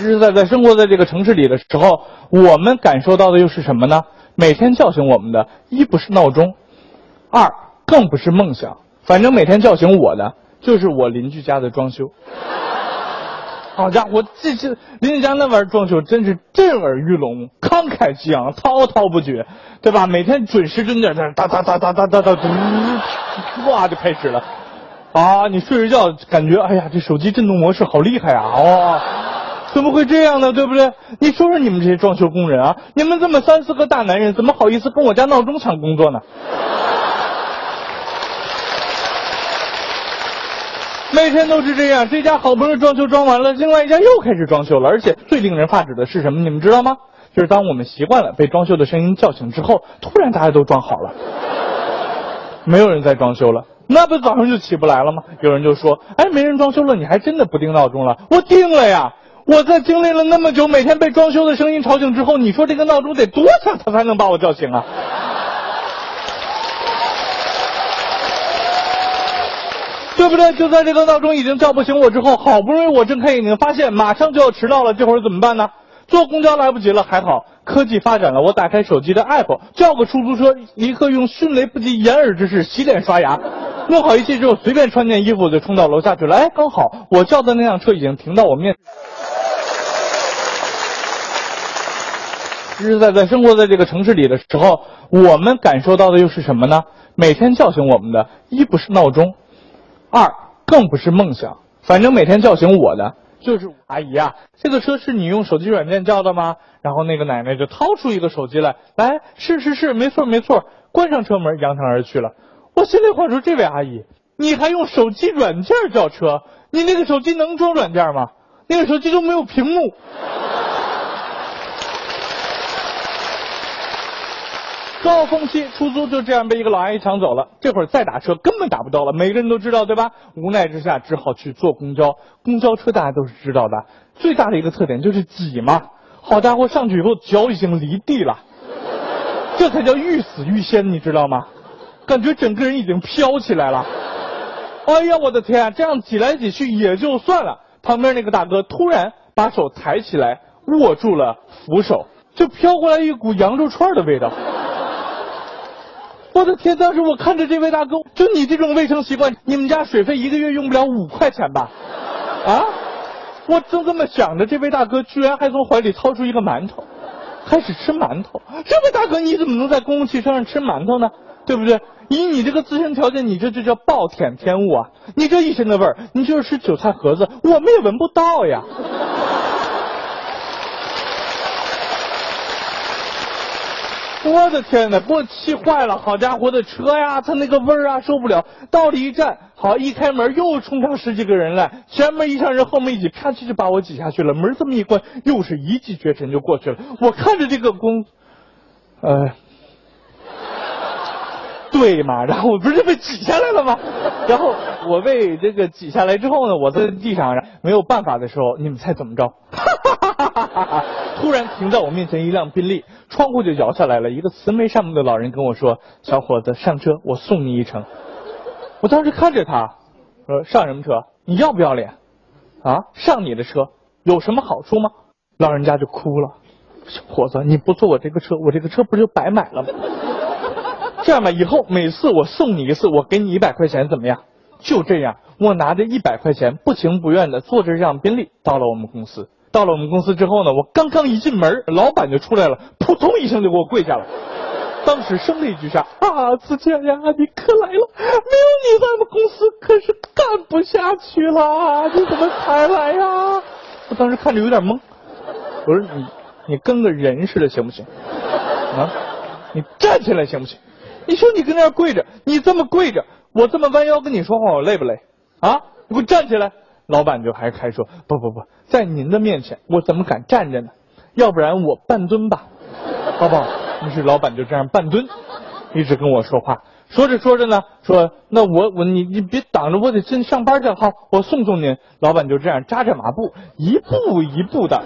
实实在在生活在这个城市里的时候，我们感受到的又是什么呢？每天叫醒我们的，一不是闹钟，二更不是梦想，反正每天叫醒我的就是我邻居家的装修。好家伙，这这邻居家那玩意儿装修真是震耳欲聋、慷慨激昂、滔滔不绝，对吧？每天准时准点在那哒哒哒哒哒哒哒，哇就开始了。啊，你睡着觉感觉，哎呀，这手机震动模式好厉害啊！哦，怎么会这样呢？对不对？你说说你们这些装修工人啊，你们这么三四个大男人，怎么好意思跟我家闹钟抢工作呢？每天都是这样，这家好不容易装修装完了，另外一家又开始装修了，而且最令人发指的是什么？你们知道吗？就是当我们习惯了被装修的声音叫醒之后，突然大家都装好了，没有人再装修了，那不早上就起不来了吗？有人就说：“哎，没人装修了，你还真的不定闹钟了？”我定了呀！我在经历了那么久，每天被装修的声音吵醒之后，你说这个闹钟得多响，它才能把我叫醒啊？对不对？就在这个闹钟已经叫不醒我之后，好不容易我睁开眼睛，发现马上就要迟到了，这会儿怎么办呢？坐公交来不及了，还好科技发展了，我打开手机的 app，叫个出租车，立刻用迅雷不及掩耳之势洗脸刷牙，弄好一切之后，随便穿件衣服就冲到楼下去了。哎，刚好我叫的那辆车已经停到我面。实实在在生活在这个城市里的时候，我们感受到的又是什么呢？每天叫醒我们的，一不是闹钟。二更不是梦想，反正每天叫醒我的就是阿姨啊，这个车是你用手机软件叫的吗？然后那个奶奶就掏出一个手机来，来是是是，没错没错，关上车门，扬长而去了。我心里话说，这位阿姨，你还用手机软件叫车？你那个手机能装软件吗？那个手机都没有屏幕。高峰期出租就这样被一个老阿姨抢走了，这会儿再打车根本打不到了，每个人都知道对吧？无奈之下只好去坐公交，公交车大家都是知道的，最大的一个特点就是挤嘛。好家伙，上去以后脚已经离地了，这才叫欲死欲仙，你知道吗？感觉整个人已经飘起来了。哎呀，我的天，啊这样挤来挤去也就算了，旁边那个大哥突然把手抬起来握住了扶手，就飘过来一股羊肉串的味道。我的天！当时我看着这位大哥，就你这种卫生习惯，你们家水费一个月用不了五块钱吧？啊！我正这么想着，这位大哥居然还从怀里掏出一个馒头，开始吃馒头。这位大哥，你怎么能在公共汽车上吃馒头呢？对不对？以你这个自身条件，你这就叫暴殄天物啊！你这一身的味儿，你就是吃韭菜盒子，我们也闻不到呀。我的天呐，给我气坏了！好家伙的车呀，它那个味儿啊，受不了。到了一站，好一开门，又冲上十几个人来，前面一上人，后面一挤，啪叽就把我挤下去了。门这么一关，又是一骑绝尘就过去了。我看着这个公，呃，对嘛，然后我不是被挤下来了吗？然后我被这个挤下来之后呢，我在地上没有办法的时候，你们猜怎么着？哈哈哈哈哈哈突然停在我面前一辆宾利，窗户就摇下来了。一个慈眉善目的老人跟我说：“小伙子，上车，我送你一程。”我当时看着他，说：“上什么车？你要不要脸？啊，上你的车有什么好处吗？”老人家就哭了：“小伙子，你不坐我这个车，我这个车不就白买了吗？这样吧，以后每次我送你一次，我给你一百块钱，怎么样？”就这样，我拿着一百块钱，不情不愿的坐着这辆宾利到了我们公司。到了我们公司之后呢，我刚刚一进门，老板就出来了，扑通一声就给我跪下了。当时声泪俱下啊，子健呀，你可来了！没有你，咱们公司可是干不下去了。你怎么才来呀？我当时看着有点懵，我说你你跟个人似的行不行？啊，你站起来行不行？你说你跟那跪着，你这么跪着，我这么弯腰跟你说话，我累不累？啊，你给我站起来！老板就还开说不不不，在您的面前我怎么敢站着呢？要不然我半蹲吧，好不好？于是老板就这样半蹲，一直跟我说话。说着说着呢，说那我我你你别挡着，我得先上班去。好，我送送您。老板就这样扎着马步，一步一步的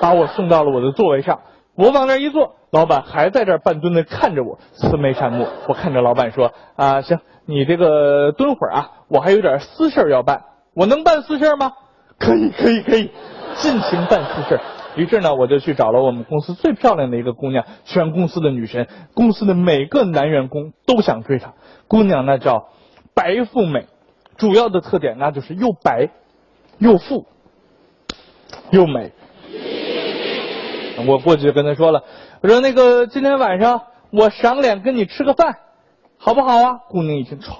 把我送到了我的座位上。我往那一坐，老板还在这半蹲的看着我，慈眉善目。我看着老板说啊，行，你这个蹲会儿啊，我还有点私事要办。我能办私事吗？可以，可以，可以。尽情办私事。于是呢，我就去找了我们公司最漂亮的一个姑娘，全公司的女神，公司的每个男员工都想追她。姑娘那叫白富美，主要的特点那就是又白，又富，又美。我过去就跟她说了，我说那个今天晚上我赏脸跟你吃个饭，好不好啊？姑娘一听，唰，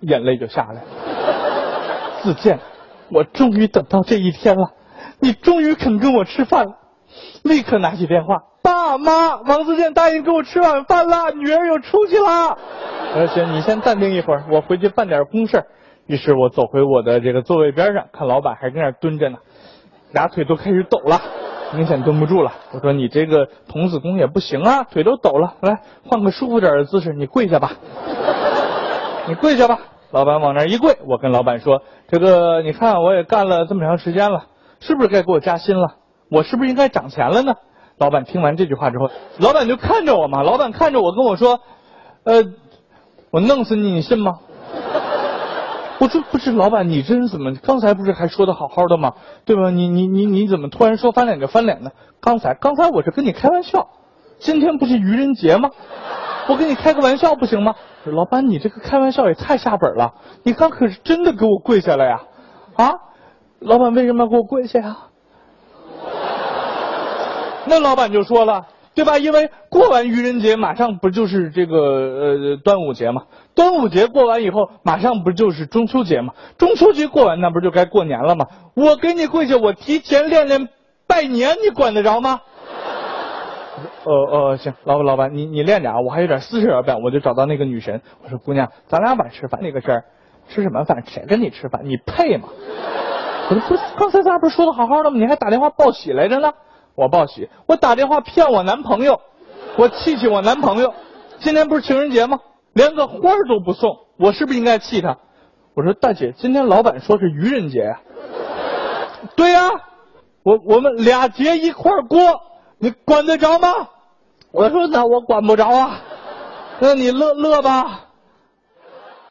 眼泪就下来了。自荐，我终于等到这一天了。你终于肯跟我吃饭了，立刻拿起电话，爸妈，王自健答应跟我吃晚饭了，女儿有出息了。我说行，你先暂定一会儿，我回去办点公事。于是我走回我的这个座位边上，看老板还在那蹲着呢，俩腿都开始抖了，明显蹲不住了。我说你这个童子功也不行啊，腿都抖了，来换个舒服点的姿势，你跪下吧，你跪下吧。老板往那一跪，我跟老板说，这个你看我也干了这么长时间了。是不是该给我加薪了？我是不是应该涨钱了呢？老板听完这句话之后，老板就看着我嘛。老板看着我跟我说：“呃，我弄死你，你信吗？”我说：“不是，老板，你这怎么刚才不是还说的好好的吗？对吧？你你你你怎么突然说翻脸就翻脸呢？刚才刚才我是跟你开玩笑，今天不是愚人节吗？我跟你开个玩笑不行吗？老板，你这个开玩笑也太下本了。你刚可是真的给我跪下了呀，啊？”老板为什么要给我跪下呀？那老板就说了，对吧？因为过完愚人节，马上不就是这个呃端午节嘛？端午节过完以后，马上不就是中秋节嘛？中秋节过完，那不就该过年了吗？我给你跪下，我提前练练拜年，你管得着吗？呃呃，行，老板老板，你你练着啊，我还有点私事要办，我就找到那个女神，我说姑娘，咱俩晚吃饭那个事儿，吃什么饭？谁跟你吃饭？你配吗？我说不是，刚才咱俩不是说的好好的吗？你还打电话报喜来着呢。我报喜，我打电话骗我男朋友，我气气我男朋友。今天不是情人节吗？连个花都不送，我是不是应该气他？我说大姐，今天老板说是愚人节呀。对呀，我我们俩节一块过，你管得着吗？我说那我管不着啊，那你乐乐吧。